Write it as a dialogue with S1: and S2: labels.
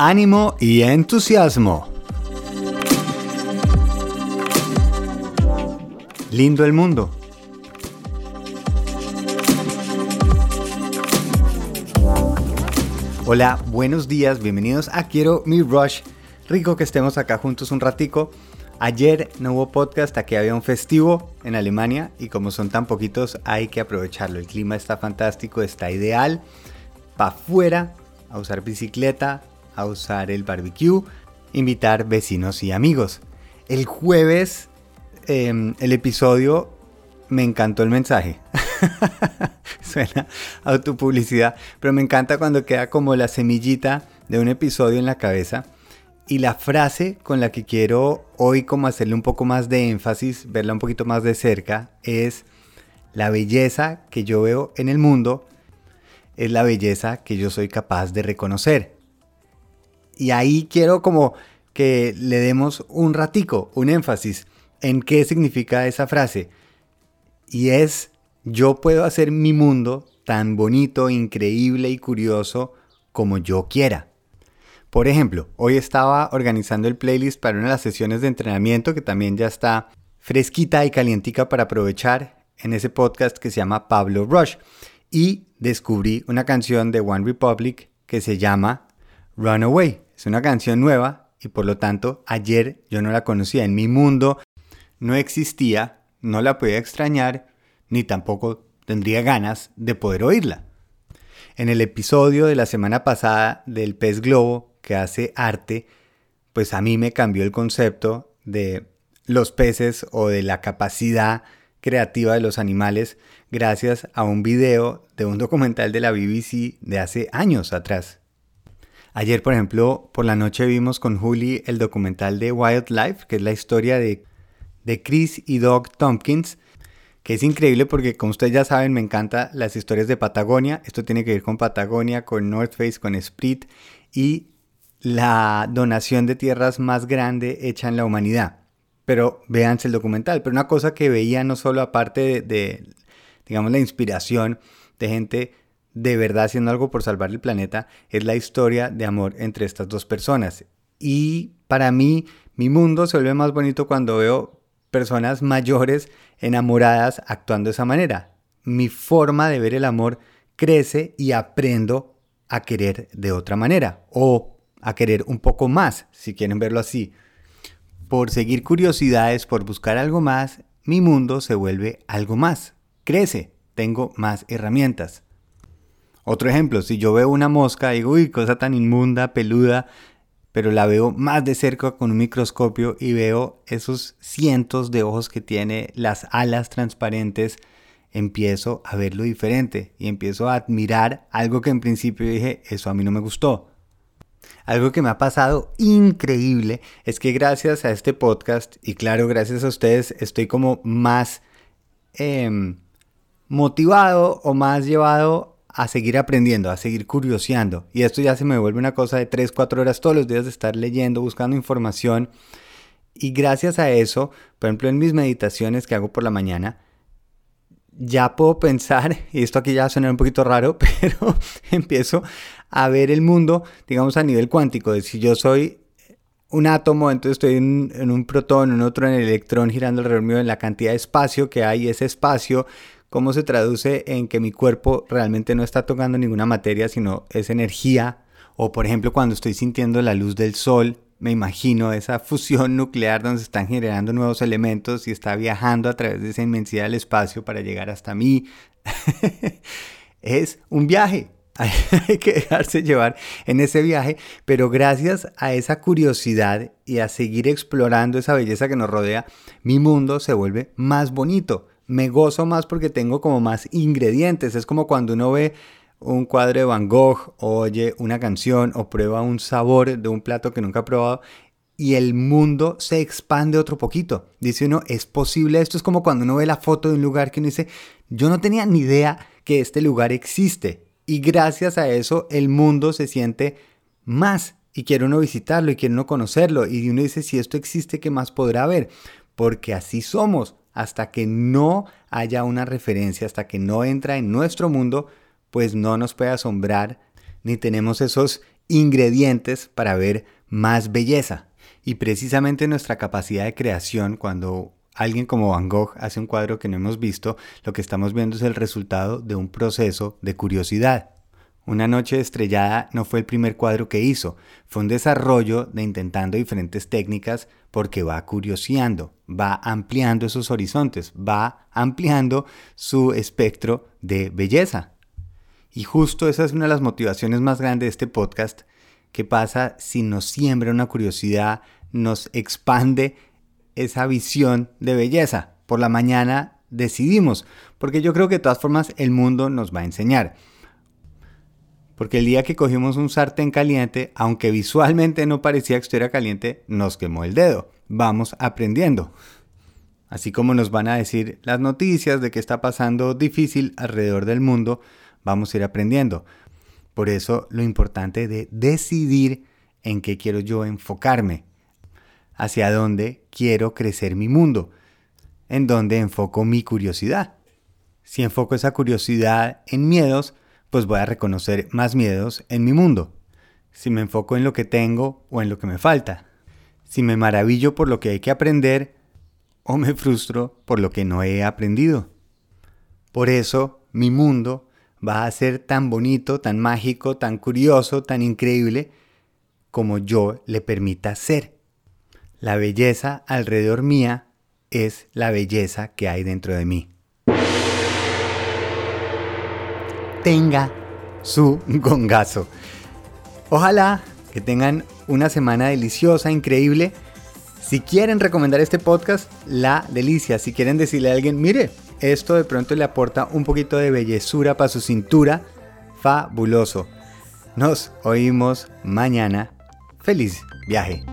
S1: ánimo y entusiasmo. Lindo el mundo. Hola, buenos días, bienvenidos a Quiero mi Rush. Rico que estemos acá juntos un ratico. Ayer no hubo podcast, aquí había un festivo en Alemania y como son tan poquitos hay que aprovecharlo. El clima está fantástico, está ideal. Para afuera, a usar bicicleta, a usar el barbecue, invitar vecinos y amigos. El jueves, em, el episodio, me encantó el mensaje. Suena autopublicidad, pero me encanta cuando queda como la semillita de un episodio en la cabeza. Y la frase con la que quiero hoy como hacerle un poco más de énfasis, verla un poquito más de cerca, es la belleza que yo veo en el mundo es la belleza que yo soy capaz de reconocer. Y ahí quiero como que le demos un ratico, un énfasis en qué significa esa frase. Y es, yo puedo hacer mi mundo tan bonito, increíble y curioso como yo quiera. Por ejemplo, hoy estaba organizando el playlist para una de las sesiones de entrenamiento que también ya está fresquita y calientica para aprovechar en ese podcast que se llama Pablo Rush. Y descubrí una canción de One Republic que se llama Runaway. Es una canción nueva y por lo tanto ayer yo no la conocía. En mi mundo no existía, no la podía extrañar, ni tampoco tendría ganas de poder oírla. En el episodio de la semana pasada del pez globo que hace arte, pues a mí me cambió el concepto de los peces o de la capacidad creativa de los animales gracias a un video de un documental de la BBC de hace años atrás. Ayer, por ejemplo, por la noche vimos con Julie el documental de Wildlife, que es la historia de, de Chris y Doug Tompkins, que es increíble porque, como ustedes ya saben, me encantan las historias de Patagonia. Esto tiene que ver con Patagonia, con North Face, con Sprit y la donación de tierras más grande hecha en la humanidad. Pero véanse el documental. Pero una cosa que veía no solo aparte de, de digamos, la inspiración de gente de verdad haciendo algo por salvar el planeta es la historia de amor entre estas dos personas. Y para mí, mi mundo se vuelve más bonito cuando veo personas mayores enamoradas actuando de esa manera. Mi forma de ver el amor crece y aprendo a querer de otra manera o a querer un poco más, si quieren verlo así. Por seguir curiosidades, por buscar algo más, mi mundo se vuelve algo más. Crece, tengo más herramientas. Otro ejemplo, si yo veo una mosca, digo, uy, cosa tan inmunda, peluda, pero la veo más de cerca con un microscopio y veo esos cientos de ojos que tiene, las alas transparentes, empiezo a verlo diferente y empiezo a admirar algo que en principio dije, eso a mí no me gustó. Algo que me ha pasado increíble es que gracias a este podcast y claro, gracias a ustedes estoy como más em, motivado o más llevado a seguir aprendiendo, a seguir curioseando. Y esto ya se me vuelve una cosa de 3, 4 horas todos los días de estar leyendo, buscando información. Y gracias a eso, por ejemplo, en mis meditaciones que hago por la mañana, ya puedo pensar, y esto aquí ya suena un poquito raro, pero empiezo a ver el mundo, digamos, a nivel cuántico, de si yo soy un átomo, entonces estoy en, en un protón, en otro en el electrón girando alrededor mío, en la cantidad de espacio que hay, ese espacio, cómo se traduce en que mi cuerpo realmente no está tocando ninguna materia, sino es energía. O por ejemplo, cuando estoy sintiendo la luz del sol, me imagino esa fusión nuclear donde se están generando nuevos elementos y está viajando a través de esa inmensidad del espacio para llegar hasta mí. es un viaje. Hay que dejarse llevar en ese viaje, pero gracias a esa curiosidad y a seguir explorando esa belleza que nos rodea, mi mundo se vuelve más bonito me gozo más porque tengo como más ingredientes. Es como cuando uno ve un cuadro de Van Gogh, oye una canción o prueba un sabor de un plato que nunca ha probado y el mundo se expande otro poquito. Dice uno, es posible. Esto es como cuando uno ve la foto de un lugar que uno dice, yo no tenía ni idea que este lugar existe. Y gracias a eso el mundo se siente más y quiere uno visitarlo y quiere uno conocerlo. Y uno dice, si esto existe, ¿qué más podrá haber? Porque así somos hasta que no haya una referencia, hasta que no entra en nuestro mundo, pues no nos puede asombrar ni tenemos esos ingredientes para ver más belleza. Y precisamente nuestra capacidad de creación, cuando alguien como Van Gogh hace un cuadro que no hemos visto, lo que estamos viendo es el resultado de un proceso de curiosidad. Una noche estrellada no fue el primer cuadro que hizo, fue un desarrollo de intentando diferentes técnicas porque va curioseando, va ampliando esos horizontes, va ampliando su espectro de belleza. Y justo esa es una de las motivaciones más grandes de este podcast, que pasa si nos siembra una curiosidad, nos expande esa visión de belleza. Por la mañana decidimos, porque yo creo que de todas formas el mundo nos va a enseñar. Porque el día que cogimos un sartén caliente, aunque visualmente no parecía que estuviera caliente, nos quemó el dedo. Vamos aprendiendo. Así como nos van a decir las noticias de que está pasando difícil alrededor del mundo, vamos a ir aprendiendo. Por eso lo importante de decidir en qué quiero yo enfocarme, hacia dónde quiero crecer mi mundo, en dónde enfoco mi curiosidad. Si enfoco esa curiosidad en miedos, pues voy a reconocer más miedos en mi mundo. Si me enfoco en lo que tengo o en lo que me falta. Si me maravillo por lo que hay que aprender o me frustro por lo que no he aprendido. Por eso mi mundo va a ser tan bonito, tan mágico, tan curioso, tan increíble como yo le permita ser. La belleza alrededor mía es la belleza que hay dentro de mí. Tenga su gongazo. Ojalá que tengan una semana deliciosa, increíble. Si quieren recomendar este podcast, la delicia. Si quieren decirle a alguien, mire, esto de pronto le aporta un poquito de bellezura para su cintura, fabuloso. Nos oímos mañana. Feliz viaje.